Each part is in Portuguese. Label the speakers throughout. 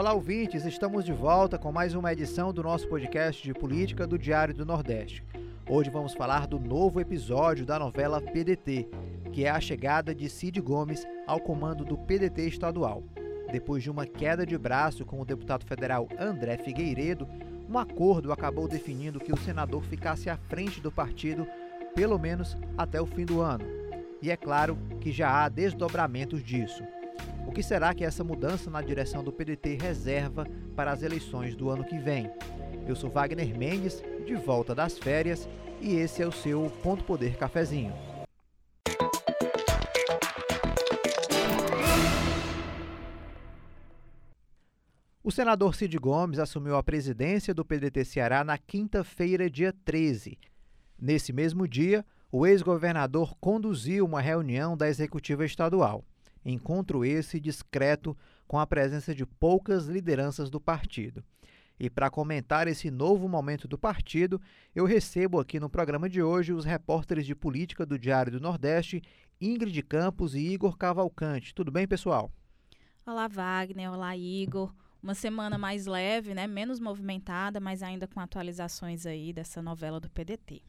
Speaker 1: Olá, ouvintes! Estamos de volta com mais uma edição do nosso podcast de política do Diário do Nordeste. Hoje vamos falar do novo episódio da novela PDT, que é a chegada de Cid Gomes ao comando do PDT estadual. Depois de uma queda de braço com o deputado federal André Figueiredo, um acordo acabou definindo que o senador ficasse à frente do partido pelo menos até o fim do ano. E é claro que já há desdobramentos disso. O que será que essa mudança na direção do PDT reserva para as eleições do ano que vem? Eu sou Wagner Mendes, de volta das férias, e esse é o seu Ponto Poder Cafezinho. O senador Cid Gomes assumiu a presidência do PDT Ceará na quinta-feira, dia 13. Nesse mesmo dia, o ex-governador conduziu uma reunião da executiva estadual. Encontro esse discreto com a presença de poucas lideranças do partido. E para comentar esse novo momento do partido, eu recebo aqui no programa de hoje os repórteres de política do Diário do Nordeste, Ingrid Campos e Igor Cavalcante. Tudo bem, pessoal?
Speaker 2: Olá, Wagner. Olá, Igor. Uma semana mais leve, né? menos movimentada, mas ainda com atualizações aí dessa novela do PDT.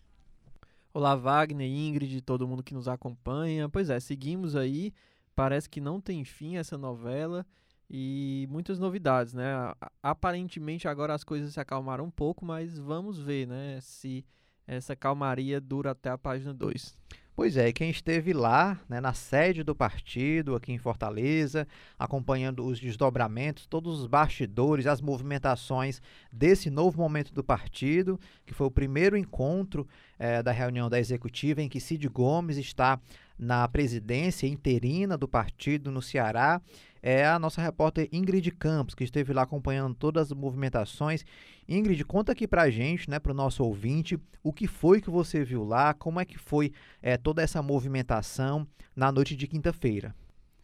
Speaker 3: Olá, Wagner, Ingrid, todo mundo que nos acompanha. Pois é, seguimos aí Parece que não tem fim essa novela e muitas novidades, né? Aparentemente agora as coisas se acalmaram um pouco, mas vamos ver, né, se essa calmaria dura até a página 2.
Speaker 1: Pois é, quem esteve lá, né, na sede do partido, aqui em Fortaleza, acompanhando os desdobramentos, todos os bastidores, as movimentações desse novo momento do partido, que foi o primeiro encontro eh, da reunião da executiva em que Cid Gomes está na presidência interina do partido no Ceará é a nossa repórter Ingrid Campos, que esteve lá acompanhando todas as movimentações. Ingrid, conta aqui pra gente, né, pro nosso ouvinte, o que foi que você viu lá, como é que foi é, toda essa movimentação na noite de quinta-feira.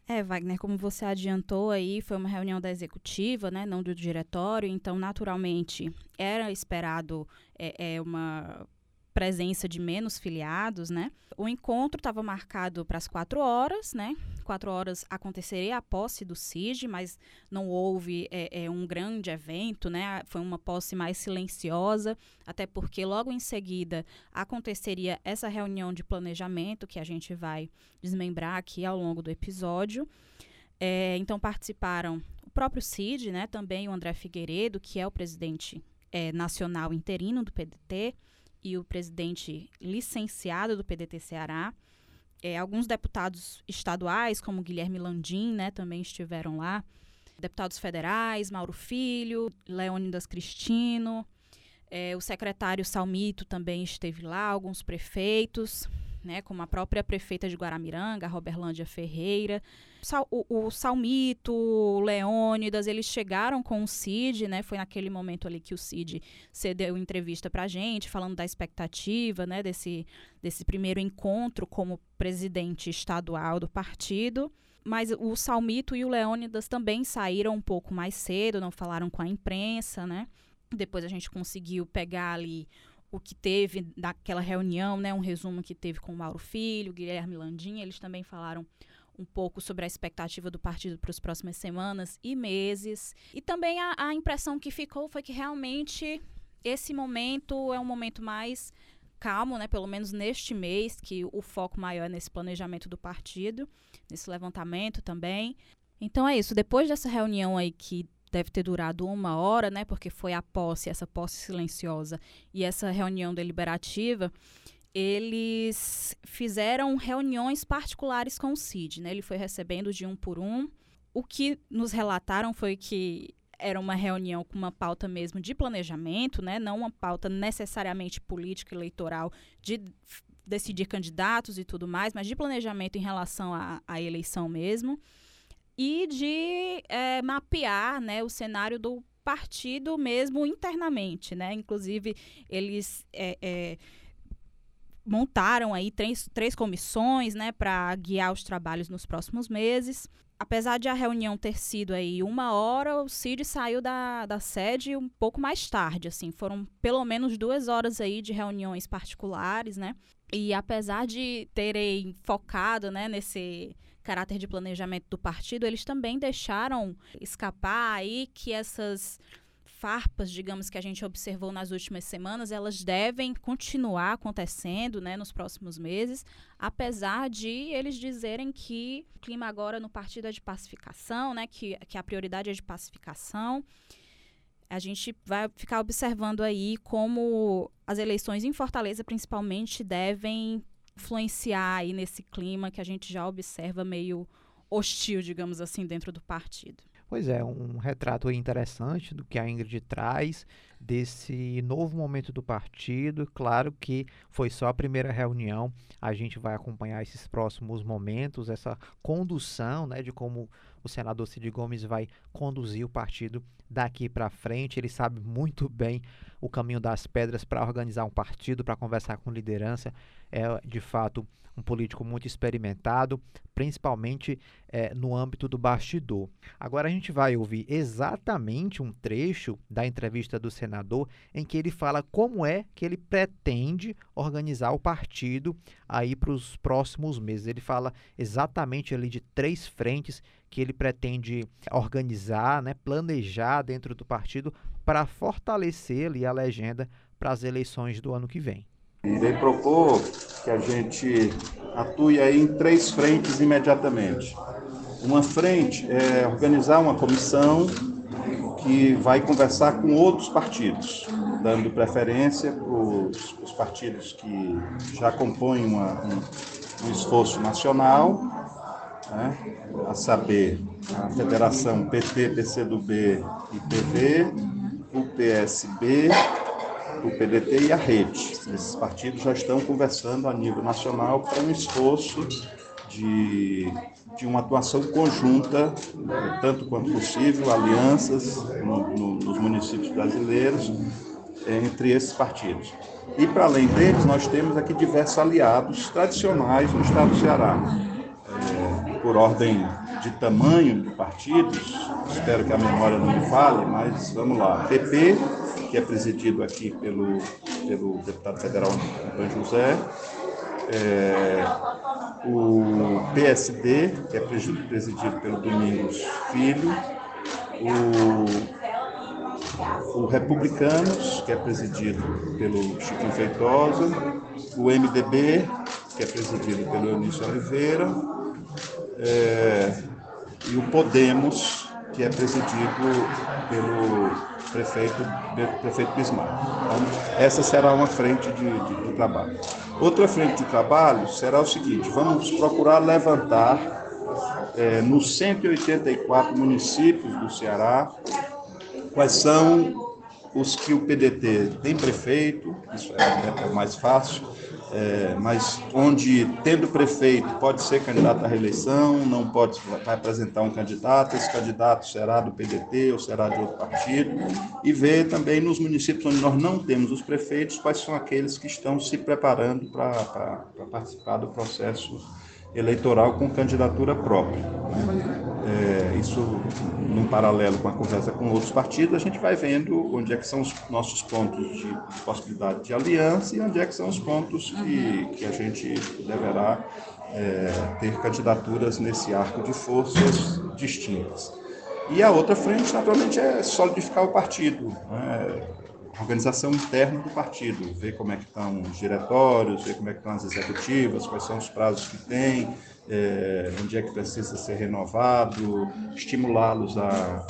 Speaker 2: É, Wagner, como você adiantou aí, foi uma reunião da executiva, né, não do diretório, então, naturalmente, era esperado é, é uma presença de menos filiados, né? O encontro estava marcado para as quatro horas, né? Quatro horas aconteceria a posse do CID, mas não houve é, é, um grande evento, né? Foi uma posse mais silenciosa, até porque logo em seguida aconteceria essa reunião de planejamento que a gente vai desmembrar aqui ao longo do episódio. É, então participaram o próprio CID, né? Também o André Figueiredo, que é o presidente é, nacional interino do PDT e o presidente licenciado do PDT Ceará. É, alguns deputados estaduais, como Guilherme Landim, né, também estiveram lá. Deputados federais, Mauro Filho, Leônidas Cristino, é, o secretário Salmito também esteve lá, alguns prefeitos né, como a própria prefeita de Guaramiranga, Roberlândia Ferreira, o, o Salmito, o Leônidas, eles chegaram com o Cid, né, foi naquele momento ali que o Cid cedeu entrevista para a gente, falando da expectativa, né, desse, desse primeiro encontro como presidente estadual do partido, mas o Salmito e o Leônidas também saíram um pouco mais cedo, não falaram com a imprensa, né, depois a gente conseguiu pegar ali o que teve daquela reunião, né, um resumo que teve com o Mauro Filho, Guilherme Landim, eles também falaram um pouco sobre a expectativa do partido para as próximas semanas e meses. E também a, a impressão que ficou foi que realmente esse momento é um momento mais calmo, né, pelo menos neste mês, que o foco maior é nesse planejamento do partido, nesse levantamento também. Então é isso, depois dessa reunião aí que deve ter durado uma hora, né? Porque foi a posse, essa posse silenciosa e essa reunião deliberativa. Eles fizeram reuniões particulares com o CID, né? Ele foi recebendo de um por um. O que nos relataram foi que era uma reunião com uma pauta mesmo de planejamento, né? Não uma pauta necessariamente política eleitoral de decidir candidatos e tudo mais, mas de planejamento em relação à, à eleição mesmo e de é, mapear né, o cenário do partido mesmo internamente, né? Inclusive, eles é, é, montaram aí três, três comissões, né, para guiar os trabalhos nos próximos meses. Apesar de a reunião ter sido aí uma hora, o Cid saiu da, da sede um pouco mais tarde, assim, foram pelo menos duas horas aí de reuniões particulares, né? E apesar de terem focado, né, nesse caráter de planejamento do partido, eles também deixaram escapar aí que essas farpas, digamos, que a gente observou nas últimas semanas, elas devem continuar acontecendo né, nos próximos meses, apesar de eles dizerem que o clima agora no partido é de pacificação, né, que, que a prioridade é de pacificação. A gente vai ficar observando aí como as eleições em Fortaleza, principalmente, devem influenciar aí nesse clima que a gente já observa meio hostil, digamos assim, dentro do partido.
Speaker 1: Pois é, um retrato interessante do que a Ingrid traz desse novo momento do partido. Claro que foi só a primeira reunião, a gente vai acompanhar esses próximos momentos, essa condução né, de como o senador Cid Gomes vai conduzir o partido daqui para frente. Ele sabe muito bem o caminho das pedras para organizar um partido, para conversar com liderança. É de fato um político muito experimentado, principalmente é, no âmbito do bastidor. Agora a gente vai ouvir exatamente um trecho da entrevista do senador em que ele fala como é que ele pretende organizar o partido aí para os próximos meses. Ele fala exatamente ali de três frentes que ele pretende organizar, né, planejar dentro do partido para fortalecer ali a legenda para as eleições do ano que vem.
Speaker 4: Ele propor que a gente atue aí em três frentes imediatamente. Uma frente é organizar uma comissão que vai conversar com outros partidos, dando preferência para os partidos que já compõem uma, um, um, esforço nacional, né? a saber, a Federação PT, PCdoB e PV, o PSB, o PDT e a Rede. Esses partidos já estão conversando a nível nacional para um esforço de, de uma atuação conjunta, tanto quanto possível, alianças no, no, nos municípios brasileiros entre esses partidos. E para além deles, nós temos aqui diversos aliados tradicionais no estado do Ceará. Por ordem de tamanho de partidos, espero que a memória não me fale, mas vamos lá. PP, que é presidido aqui pelo, pelo deputado federal Antônio José, é, o PSD, que é presidido pelo Domingos Filho, o, o Republicanos, que é presidido pelo Chiquinho Feitosa, o MDB, que é presidido pelo Eunício Oliveira, é, e o Podemos, que é presidido pelo prefeito, prefeito Bismarck. Então, essa será uma frente de, de, de trabalho. Outra frente de trabalho será o seguinte: vamos procurar levantar é, nos 184 municípios do Ceará quais são os que o PDT tem prefeito, isso é, é mais fácil, é, mas onde, tendo prefeito, pode ser candidato à reeleição, não pode apresentar um candidato, esse candidato será do PDT ou será de outro partido, e ver também nos municípios onde nós não temos os prefeitos, quais são aqueles que estão se preparando para participar do processo eleitoral com candidatura própria. É, isso num paralelo com a conversa com outros partidos, a gente vai vendo onde é que são os nossos pontos de possibilidade de aliança e onde é que são os pontos que, que a gente deverá é, ter candidaturas nesse arco de forças distintas. E a outra frente, naturalmente, é solidificar o partido. Né? Organização interna do partido, ver como é que estão os diretórios, ver como é que estão as executivas, quais são os prazos que tem, é, onde é que precisa ser renovado, estimulá-los a,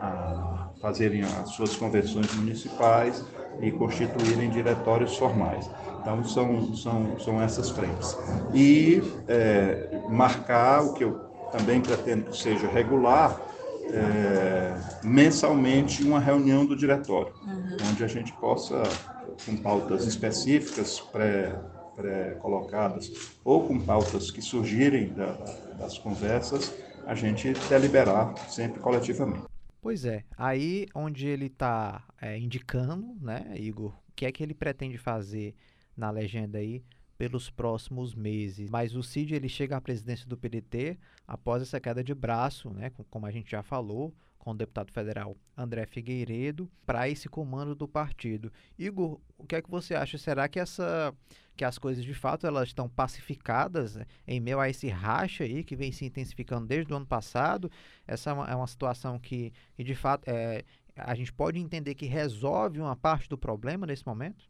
Speaker 4: a, a, fazerem as suas convenções municipais e constituírem diretórios formais. Então, são, são, são essas frentes. E é, marcar o que eu também pretendo que seja regular, é, mensalmente uma reunião do diretório, uhum. onde a gente possa, com pautas específicas pré-colocadas, pré ou com pautas que surgirem da, das conversas, a gente deliberar sempre coletivamente.
Speaker 1: Pois é, aí onde ele está é, indicando, né, Igor, o que é que ele pretende fazer na legenda aí pelos próximos meses. Mas o Cid ele chega à presidência do PDT após essa queda de braço, né, como a gente já falou, com o deputado federal André Figueiredo para esse comando do partido. Igor, o que é que você acha? Será que essa que as coisas de fato elas estão pacificadas né, em meio a esse racha aí que vem se intensificando desde o ano passado? Essa é uma, é uma situação que, que de fato é, a gente pode entender que resolve uma parte do problema nesse momento?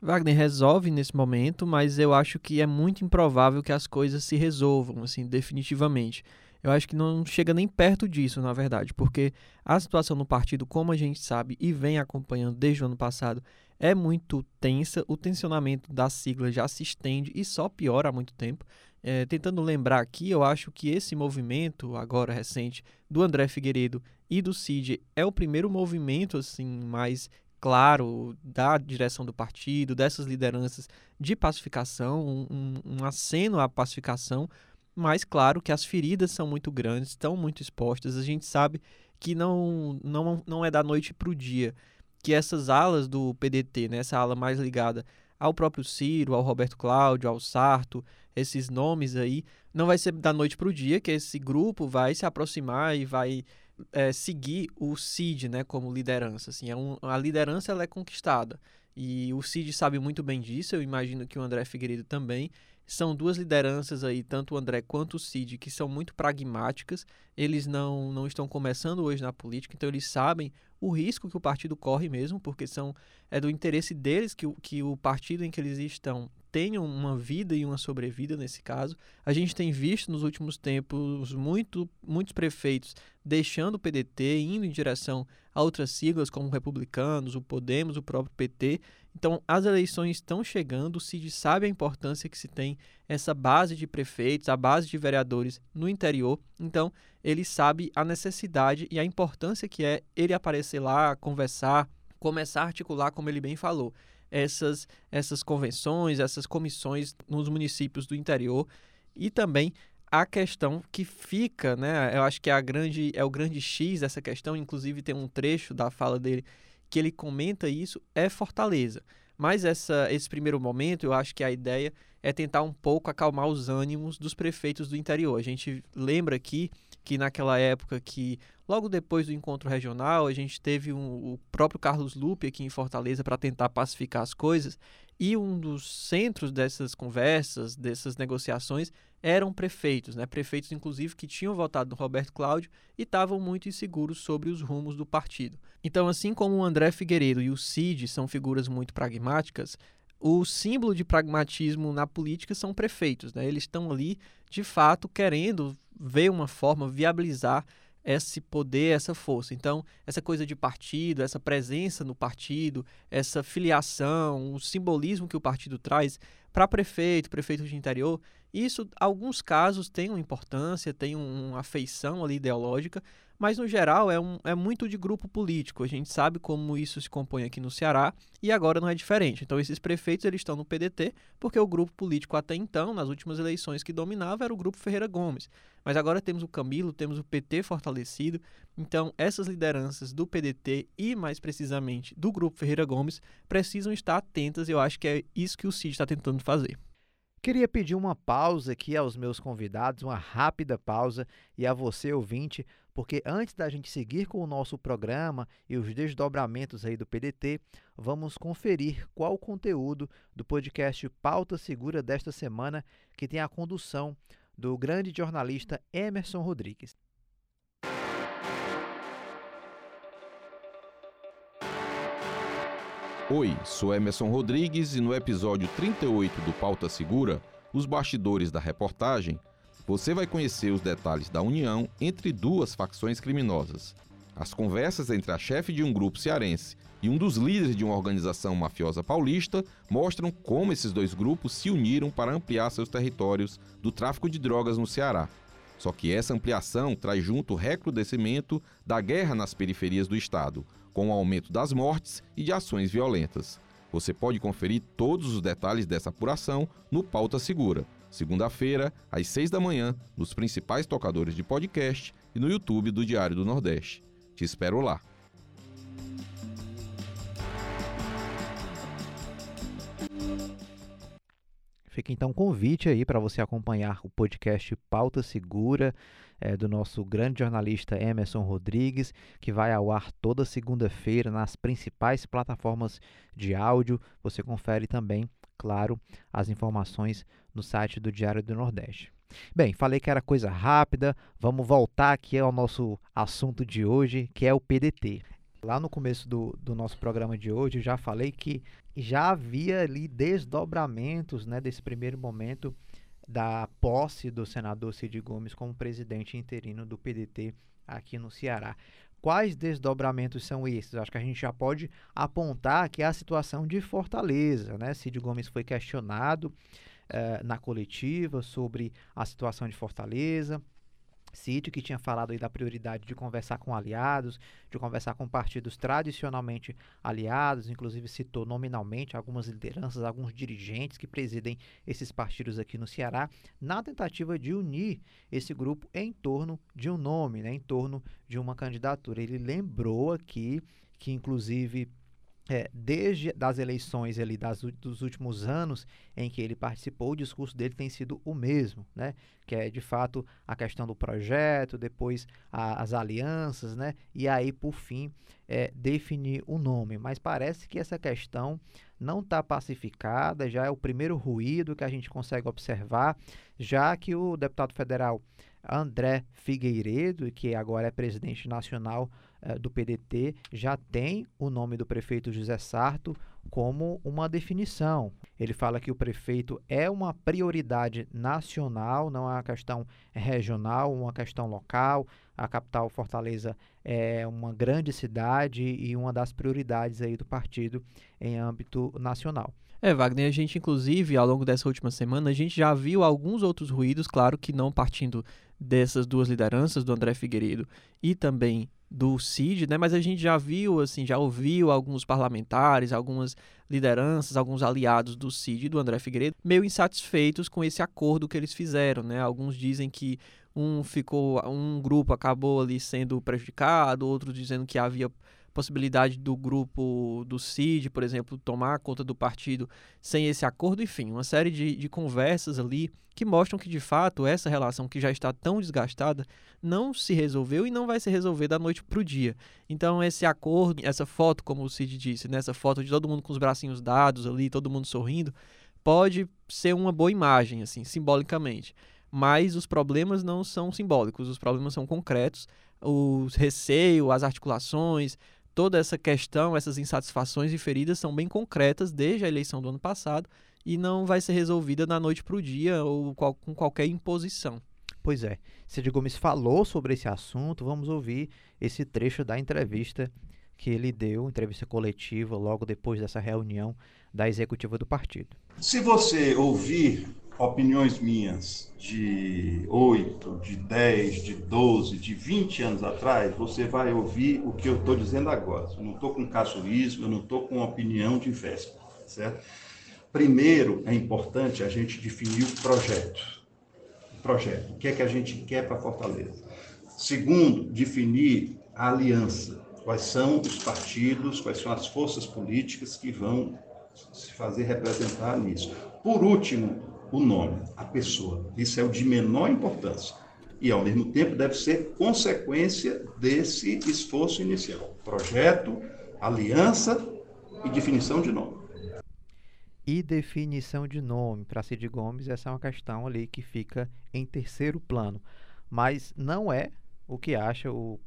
Speaker 3: Wagner resolve nesse momento, mas eu acho que é muito improvável que as coisas se resolvam, assim, definitivamente. Eu acho que não chega nem perto disso, na verdade, porque a situação no partido, como a gente sabe e vem acompanhando desde o ano passado, é muito tensa. O tensionamento da sigla já se estende e só piora há muito tempo. É, tentando lembrar aqui, eu acho que esse movimento, agora recente, do André Figueiredo e do Cid, é o primeiro movimento assim mais claro da direção do partido, dessas lideranças de pacificação, um, um aceno à pacificação, mas claro que as feridas são muito grandes, estão muito expostas. A gente sabe que não, não, não é da noite para o dia que essas alas do PDT, né, essa ala mais ligada ao próprio Ciro, ao Roberto Cláudio, ao Sarto, esses nomes aí, não vai ser da noite para o dia que esse grupo vai se aproximar e vai é, seguir o Cid né, como liderança. Assim, é um, a liderança ela é conquistada. E o Cid sabe muito bem disso, eu imagino que o André Figueiredo também. São duas lideranças aí, tanto o André quanto o Cid, que são muito pragmáticas. Eles não, não estão começando hoje na política, então eles sabem o risco que o partido corre mesmo, porque são é do interesse deles que, que o partido em que eles estão tenham uma vida e uma sobrevida nesse caso. A gente tem visto nos últimos tempos muito, muitos prefeitos deixando o PDT, indo em direção a outras siglas como Republicanos, o Podemos, o próprio PT. Então, as eleições estão chegando, o CID sabe a importância que se tem essa base de prefeitos, a base de vereadores no interior. Então, ele sabe a necessidade e a importância que é ele aparecer lá, conversar, começar a articular, como ele bem falou essas, essas convenções, essas comissões nos municípios do interior e também a questão que fica, né? Eu acho que é a grande é o grande X dessa questão, inclusive tem um trecho da fala dele que ele comenta isso é Fortaleza. Mas essa, esse primeiro momento, eu acho que a ideia é tentar um pouco acalmar os ânimos dos prefeitos do interior. A gente lembra aqui que naquela época que logo depois do encontro regional a gente teve um, o próprio Carlos Lupe aqui em Fortaleza para tentar pacificar as coisas e um dos centros dessas conversas, dessas negociações eram prefeitos, né? Prefeitos inclusive que tinham votado no Roberto Cláudio e estavam muito inseguros sobre os rumos do partido. Então, assim como o André Figueiredo e o Cid são figuras muito pragmáticas, o símbolo de pragmatismo na política são prefeitos, né? Eles estão ali, de fato, querendo ver uma forma viabilizar esse poder, essa força. Então, essa coisa de partido, essa presença no partido, essa filiação, o simbolismo que o partido traz para prefeito, prefeito de interior, isso, alguns casos, tem uma importância, tem uma afeição ali ideológica, mas no geral é, um, é muito de grupo político. A gente sabe como isso se compõe aqui no Ceará e agora não é diferente. Então esses prefeitos eles estão no PDT porque o grupo político até então, nas últimas eleições que dominava, era o grupo Ferreira Gomes. Mas agora temos o Camilo, temos o PT fortalecido. Então essas lideranças do PDT e mais precisamente do grupo Ferreira Gomes precisam estar atentas. Eu acho que é isso que o Cid está tentando fazer.
Speaker 1: Queria pedir uma pausa aqui aos meus convidados, uma rápida pausa, e a você, ouvinte, porque antes da gente seguir com o nosso programa e os desdobramentos aí do PDT, vamos conferir qual o conteúdo do podcast Pauta Segura desta semana, que tem a condução do grande jornalista Emerson Rodrigues.
Speaker 5: Oi, sou Emerson Rodrigues e no episódio 38 do Pauta Segura, os bastidores da reportagem, você vai conhecer os detalhes da união entre duas facções criminosas. As conversas entre a chefe de um grupo cearense e um dos líderes de uma organização mafiosa paulista mostram como esses dois grupos se uniram para ampliar seus territórios do tráfico de drogas no Ceará. Só que essa ampliação traz junto o recrudescimento da guerra nas periferias do estado, com o aumento das mortes e de ações violentas. Você pode conferir todos os detalhes dessa apuração no Pauta Segura, segunda-feira, às seis da manhã, nos principais tocadores de podcast e no YouTube do Diário do Nordeste. Te espero lá.
Speaker 1: Fica então um convite aí para você acompanhar o podcast Pauta Segura é, do nosso grande jornalista Emerson Rodrigues, que vai ao ar toda segunda-feira nas principais plataformas de áudio. Você confere também, claro, as informações no site do Diário do Nordeste. Bem, falei que era coisa rápida, vamos voltar aqui ao nosso assunto de hoje, que é o PDT. Lá no começo do, do nosso programa de hoje, já falei que já havia ali desdobramentos né, desse primeiro momento da posse do senador Cid Gomes como presidente interino do PDT aqui no Ceará. Quais desdobramentos são esses? Acho que a gente já pode apontar que é a situação de Fortaleza. Né? Cid Gomes foi questionado eh, na coletiva sobre a situação de Fortaleza. Sítio, que tinha falado aí da prioridade de conversar com aliados, de conversar com partidos tradicionalmente aliados, inclusive citou nominalmente algumas lideranças, alguns dirigentes que presidem esses partidos aqui no Ceará, na tentativa de unir esse grupo em torno de um nome, né, em torno de uma candidatura. Ele lembrou aqui que, inclusive, é, desde das eleições ali das, dos últimos anos em que ele participou, o discurso dele tem sido o mesmo, né? Que é de fato a questão do projeto, depois a, as alianças, né? E aí por fim é, definir o nome. Mas parece que essa questão não está pacificada, já é o primeiro ruído que a gente consegue observar, já que o deputado federal André Figueiredo, que agora é presidente nacional eh, do PDT, já tem o nome do prefeito José Sarto como uma definição. Ele fala que o prefeito é uma prioridade nacional, não é uma questão regional, uma questão local. A capital Fortaleza é uma grande cidade e uma das prioridades aí do partido em âmbito nacional.
Speaker 3: É, Wagner, a gente inclusive, ao longo dessa última semana, a gente já viu alguns outros ruídos, claro que não partindo dessas duas lideranças, do André Figueiredo e também do CID, né? Mas a gente já viu, assim, já ouviu alguns parlamentares, algumas lideranças, alguns aliados do CID e do André Figueiredo meio insatisfeitos com esse acordo que eles fizeram, né? Alguns dizem que um ficou, um grupo acabou ali sendo prejudicado, outros dizendo que havia possibilidade do grupo do CID, por exemplo, tomar conta do partido sem esse acordo, enfim, uma série de, de conversas ali que mostram que de fato essa relação que já está tão desgastada não se resolveu e não vai se resolver da noite para o dia. Então, esse acordo, essa foto, como o Cid disse, nessa né, foto de todo mundo com os bracinhos dados ali, todo mundo sorrindo, pode ser uma boa imagem, assim, simbolicamente. Mas os problemas não são simbólicos, os problemas são concretos. Os receio, as articulações, toda essa questão, essas insatisfações e feridas são bem concretas desde a eleição do ano passado e não vai ser resolvida da noite para o dia ou qual, com qualquer imposição.
Speaker 1: Pois é, Cid Gomes falou sobre esse assunto, vamos ouvir esse trecho da entrevista que ele deu, entrevista coletiva, logo depois dessa reunião da executiva do partido.
Speaker 4: Se você ouvir opiniões minhas de 8, de 10, de 12, de 20 anos atrás, você vai ouvir o que eu estou dizendo agora. Eu não estou com casuísmo, eu não estou com opinião de véspera, certo? Primeiro, é importante a gente definir o projeto. O projeto, o que é que a gente quer para Fortaleza. Segundo, definir a aliança. Quais são os partidos, quais são as forças políticas que vão se fazer representar nisso. Por último, o nome, a pessoa. Isso é o de menor importância. E, ao mesmo tempo, deve ser consequência desse esforço inicial. Projeto, aliança e definição de nome.
Speaker 1: E definição de nome para Cid Gomes, essa é uma questão ali que fica em terceiro plano. Mas não é o que acha o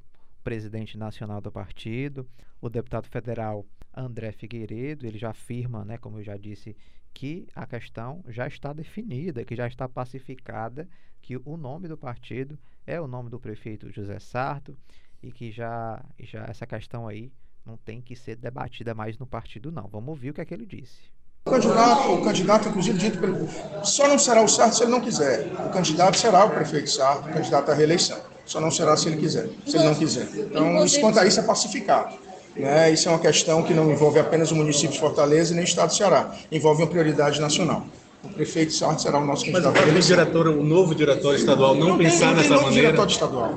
Speaker 1: presidente nacional do partido, o deputado federal André Figueiredo, ele já afirma, né, como eu já disse, que a questão já está definida, que já está pacificada, que o nome do partido é o nome do prefeito José Sarto e que já, já essa questão aí não tem que ser debatida mais no partido, não. Vamos ouvir o que é que ele disse.
Speaker 6: O candidato, o candidato, inclusive, dito pelo, só não será o Sarto se ele não quiser. O candidato será o prefeito Sarto, candidato à reeleição. Só não será se ele quiser, se ele não quiser. Então, isso quanto a isso é pacificado. Né? Isso é uma questão que não envolve apenas o município de Fortaleza e nem o estado do Ceará, envolve uma prioridade nacional. O prefeito Sartre será o nosso candidato.
Speaker 7: Mas o diretor, o novo diretor estadual não, não pensar nessa novo maneira?
Speaker 6: diretor estadual.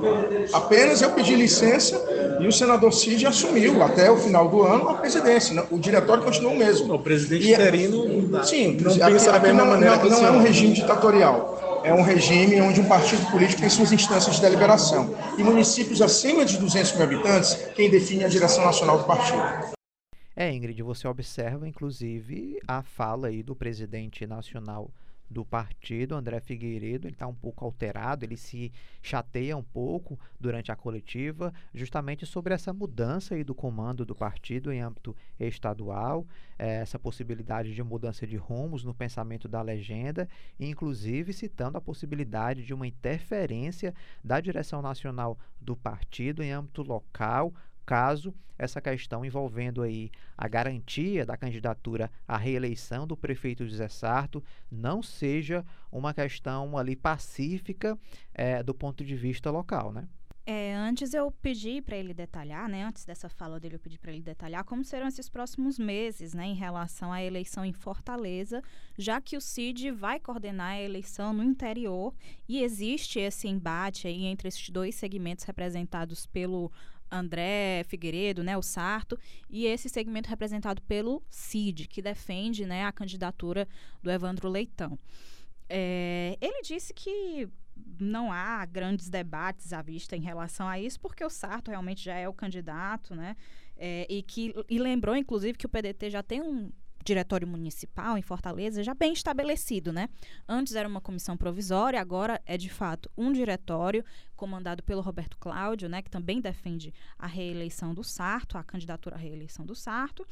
Speaker 6: Apenas eu pedi licença e o senador Cid assumiu até o final do ano a presidência. O diretório continua o mesmo.
Speaker 7: O presidente e, interino.
Speaker 6: Sim,
Speaker 7: não
Speaker 6: aqui,
Speaker 7: pensa da mesma
Speaker 6: não,
Speaker 7: maneira
Speaker 6: não, não é um regime ditatorial. É um regime onde um partido político tem suas instâncias de deliberação. E municípios acima de 200 mil habitantes, quem define a direção nacional do partido.
Speaker 1: É, Ingrid, você observa, inclusive, a fala aí do presidente nacional do partido, André Figueiredo, ele está um pouco alterado, ele se chateia um pouco durante a coletiva, justamente sobre essa mudança aí do comando do partido em âmbito estadual, eh, essa possibilidade de mudança de rumos no pensamento da legenda, inclusive citando a possibilidade de uma interferência da direção nacional do partido em âmbito local, caso essa questão envolvendo aí a garantia da candidatura à reeleição do prefeito José Sarto não seja uma questão ali pacífica eh, do ponto de vista local, né?
Speaker 2: É, antes eu pedi para ele detalhar, né? Antes dessa fala dele, eu pedi para ele detalhar como serão esses próximos meses, né, em relação à eleição em Fortaleza, já que o CID vai coordenar a eleição no interior e existe esse embate aí entre esses dois segmentos representados pelo André Figueiredo, né, o Sarto, e esse segmento representado pelo CID, que defende, né, a candidatura do Evandro Leitão. É, ele disse que não há grandes debates à vista em relação a isso, porque o Sarto realmente já é o candidato, né? É, e que e lembrou, inclusive, que o PDT já tem um diretório municipal em Fortaleza já bem estabelecido, né? Antes era uma comissão provisória, agora é de fato um diretório comandado pelo Roberto Cláudio, né, que também defende a reeleição do Sarto, a candidatura à reeleição do Sarto,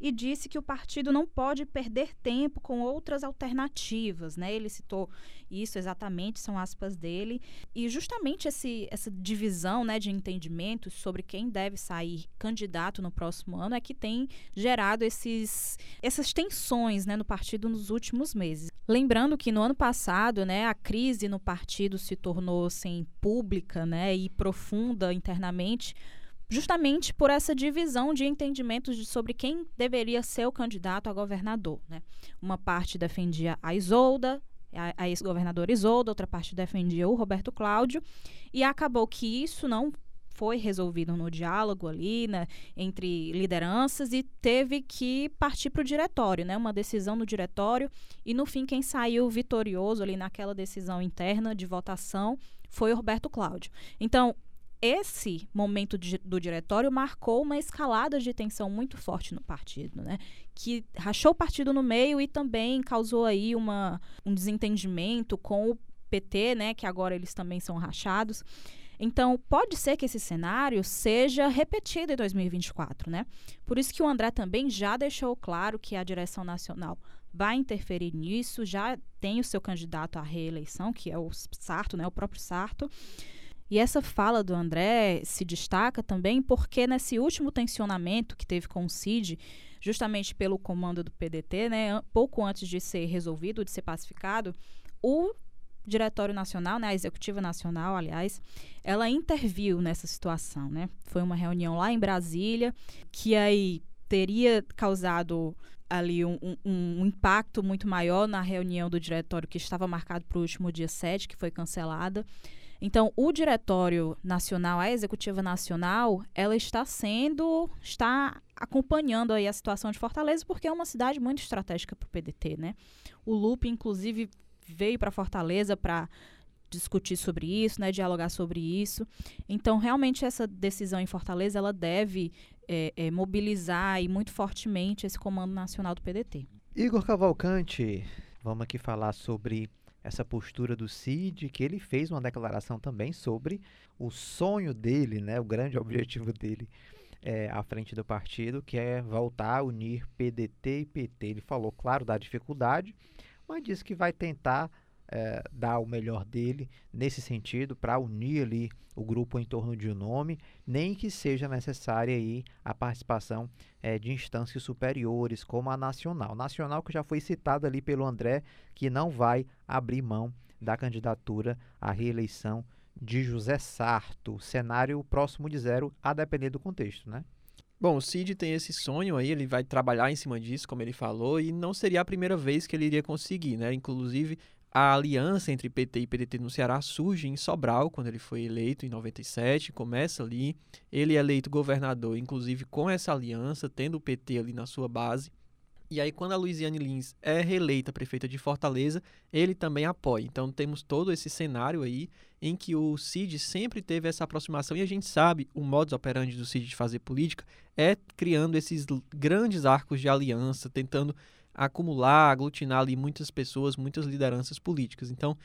Speaker 2: e disse que o partido não pode perder tempo com outras alternativas, né? Ele citou isso exatamente, são aspas dele, e justamente esse, essa divisão, né, de entendimentos sobre quem deve sair candidato no próximo ano é que tem gerado esses, essas tensões, né, no partido nos últimos meses. Lembrando que no ano passado, né, a crise no partido se tornou assim pública, né, e profunda internamente justamente por essa divisão de entendimentos de, sobre quem deveria ser o candidato a governador. Né? Uma parte defendia a Isolda, a, a ex-governadora Isolda, outra parte defendia o Roberto Cláudio, e acabou que isso não foi resolvido no diálogo ali, né, entre lideranças e teve que partir para o diretório, né, uma decisão no diretório e no fim quem saiu vitorioso ali naquela decisão interna de votação foi o Roberto Cláudio. Então esse momento de, do diretório marcou uma escalada de tensão muito forte no partido, né? Que rachou o partido no meio e também causou aí uma, um desentendimento com o PT, né? Que agora eles também são rachados. Então, pode ser que esse cenário seja repetido em 2024, né? Por isso que o André também já deixou claro que a direção nacional vai interferir nisso, já tem o seu candidato à reeleição, que é o Sarto, né? O próprio Sarto. E essa fala do André se destaca também porque nesse último tensionamento que teve com o CID, justamente pelo comando do PDT, né, pouco antes de ser resolvido, de ser pacificado, o Diretório Nacional, né, a Executiva Nacional, aliás, ela interviu nessa situação, né? Foi uma reunião lá em Brasília que aí teria causado ali um, um, um, impacto muito maior na reunião do diretório que estava marcado para o último dia 7, que foi cancelada. Então, o Diretório Nacional, a Executiva Nacional, ela está sendo, está acompanhando aí a situação de Fortaleza, porque é uma cidade muito estratégica para o PDT, né? O Lupe, inclusive, veio para Fortaleza para discutir sobre isso, né, dialogar sobre isso. Então, realmente, essa decisão em Fortaleza, ela deve é, é, mobilizar e muito fortemente esse Comando Nacional do PDT.
Speaker 1: Igor Cavalcante, vamos aqui falar sobre essa postura do Cid, que ele fez uma declaração também sobre o sonho dele, né, o grande objetivo dele é, à frente do partido, que é voltar a unir PDT e PT. Ele falou, claro, da dificuldade, mas disse que vai tentar é, dar o melhor dele nesse sentido para unir ali o grupo em torno de um nome, nem que seja necessária aí a participação é, de instâncias superiores, como a nacional. Nacional que já foi citada ali pelo André, que não vai abrir mão da candidatura à reeleição de José Sarto. Cenário próximo de zero, a depender do contexto, né?
Speaker 3: Bom, o Cid tem esse sonho aí, ele vai trabalhar em cima disso, como ele falou, e não seria a primeira vez que ele iria conseguir, né? Inclusive, a aliança entre PT e PDT no Ceará surge em Sobral, quando ele foi eleito em 97, começa ali. Ele é eleito governador, inclusive com essa aliança, tendo o PT ali na sua base. E aí, quando a Luiziane Lins é reeleita prefeita de Fortaleza, ele também apoia. Então, temos todo esse cenário aí em que o Cid sempre teve essa aproximação e a gente sabe o modus operandi do Cid de fazer política é criando esses grandes arcos de aliança, tentando acumular, aglutinar ali muitas pessoas, muitas lideranças políticas. Então,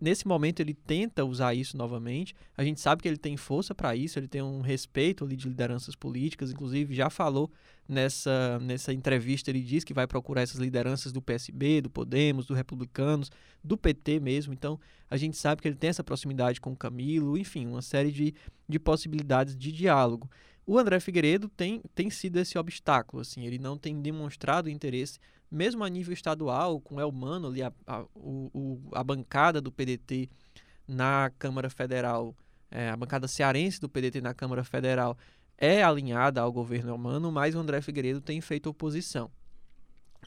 Speaker 3: nesse momento ele tenta usar isso novamente. A gente sabe que ele tem força para isso, ele tem um respeito ali de lideranças políticas, inclusive já falou nessa, nessa entrevista, ele diz que vai procurar essas lideranças do PSB, do Podemos, do Republicanos, do PT mesmo. Então, a gente sabe que ele tem essa proximidade com o Camilo, enfim, uma série de, de possibilidades de diálogo. O André Figueiredo tem, tem sido esse obstáculo, assim, ele não tem demonstrado interesse mesmo a nível estadual, com Elmano ali, a, a, o, a bancada do PDT na Câmara Federal, é, a bancada cearense do PDT na Câmara Federal é alinhada ao governo Elmano, mas o André Figueiredo tem feito oposição.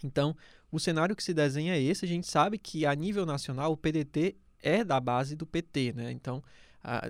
Speaker 3: Então, o cenário que se desenha é esse. A gente sabe que, a nível nacional, o PDT é da base do PT, né? Então,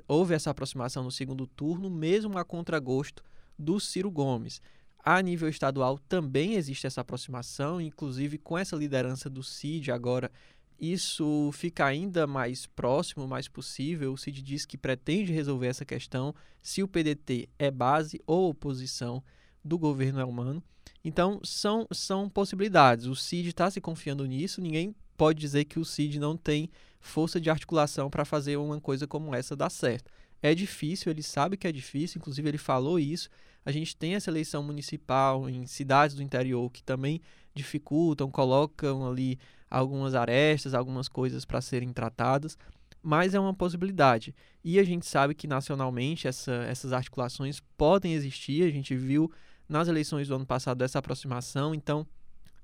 Speaker 3: houve essa aproximação no segundo turno, mesmo a contragosto do Ciro Gomes. A nível estadual também existe essa aproximação, inclusive com essa liderança do CID agora, isso fica ainda mais próximo, mais possível. O CID diz que pretende resolver essa questão se o PDT é base ou oposição do governo Elmano. Então, são, são possibilidades. O CID está se confiando nisso, ninguém pode dizer que o CID não tem força de articulação para fazer uma coisa como essa dar certo. É difícil, ele sabe que é difícil, inclusive ele falou isso, a gente tem essa eleição municipal em cidades do interior que também dificultam, colocam ali algumas arestas, algumas coisas para serem tratadas, mas é uma possibilidade. E a gente sabe que nacionalmente essa, essas articulações podem existir, a gente viu nas eleições do ano passado essa aproximação, então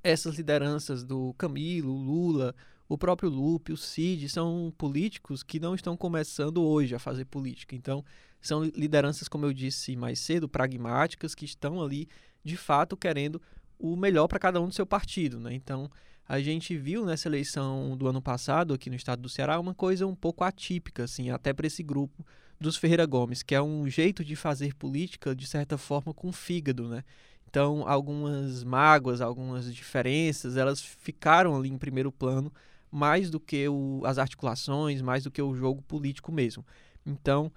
Speaker 3: essas lideranças do Camilo, Lula, o próprio Lupe, o Cid, são políticos que não estão começando hoje a fazer política. Então, são lideranças, como eu disse mais cedo, pragmáticas, que estão ali, de fato, querendo o melhor para cada um do seu partido. Né? Então, a gente viu nessa eleição do ano passado, aqui no estado do Ceará, uma coisa um pouco atípica, assim, até para esse grupo dos Ferreira Gomes, que é um jeito de fazer política, de certa forma, com fígado, né? Então, algumas mágoas, algumas diferenças, elas ficaram ali em primeiro plano, mais do que o, as articulações, mais do que o jogo político mesmo. Então,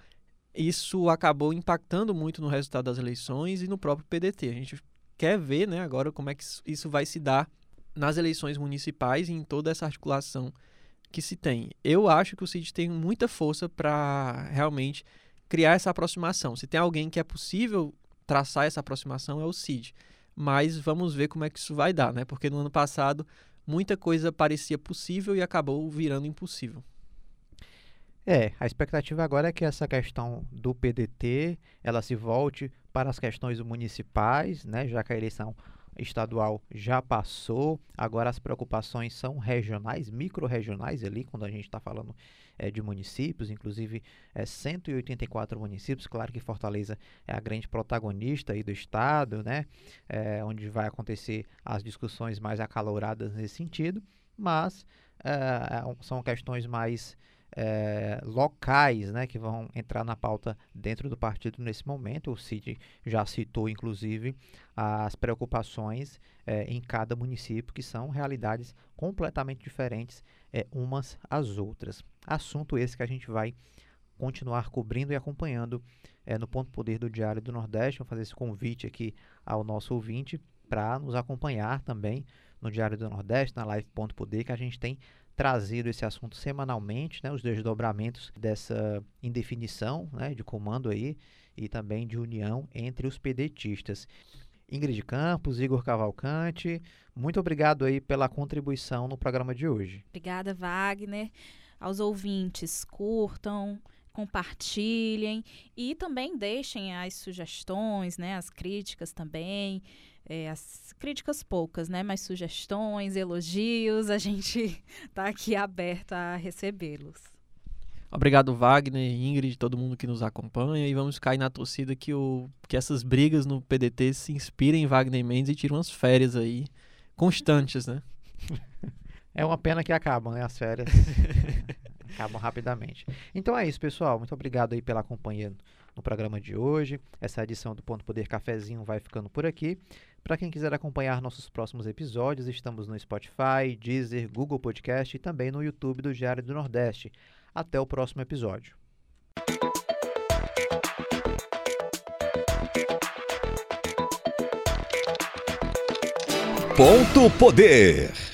Speaker 3: isso acabou impactando muito no resultado das eleições e no próprio PDT. A gente quer ver né, agora como é que isso vai se dar nas eleições municipais e em toda essa articulação que se tem. Eu acho que o CID tem muita força para realmente criar essa aproximação. Se tem alguém que é possível traçar essa aproximação é o CID. Mas vamos ver como é que isso vai dar, né? Porque no ano passado muita coisa parecia possível e acabou virando impossível.
Speaker 1: É, a expectativa agora é que essa questão do PDT ela se volte para as questões municipais, né, já que a eleição estadual já passou, agora as preocupações são regionais, micro-regionais ali, quando a gente está falando é, de municípios, inclusive é, 184 municípios, claro que Fortaleza é a grande protagonista aí do estado, né, é, onde vai acontecer as discussões mais acaloradas nesse sentido, mas é, são questões mais é, locais né, que vão entrar na pauta dentro do partido nesse momento. O Cid já citou, inclusive, as preocupações é, em cada município, que são realidades completamente diferentes é, umas às outras. Assunto esse que a gente vai continuar cobrindo e acompanhando no Ponto Poder do Diário do Nordeste. Vou fazer esse convite aqui ao nosso ouvinte para nos acompanhar também no Diário do Nordeste, na live Ponto Poder, que a gente tem trazido esse assunto semanalmente, né, os desdobramentos dessa indefinição né, de comando aí e também de união entre os pedetistas. Ingrid Campos, Igor Cavalcante, muito obrigado aí pela contribuição no programa de hoje.
Speaker 2: Obrigada, Wagner. Aos ouvintes, curtam, compartilhem e também deixem as sugestões, né, as críticas também é, as críticas poucas, né? Mas sugestões, elogios, a gente está aqui aberto a recebê-los.
Speaker 3: Obrigado, Wagner, Ingrid, todo mundo que nos acompanha. E vamos cair na torcida que, o, que essas brigas no PDT se inspirem em Wagner Mendes e tirem umas férias aí constantes, né?
Speaker 1: É uma pena que acabam, né? As férias acabam rapidamente. Então é isso, pessoal. Muito obrigado aí pela companhia no programa de hoje. Essa edição do Ponto Poder Cafezinho vai ficando por aqui. Para quem quiser acompanhar nossos próximos episódios, estamos no Spotify, Deezer, Google Podcast e também no YouTube do Diário do Nordeste. Até o próximo episódio.
Speaker 8: Ponto Poder.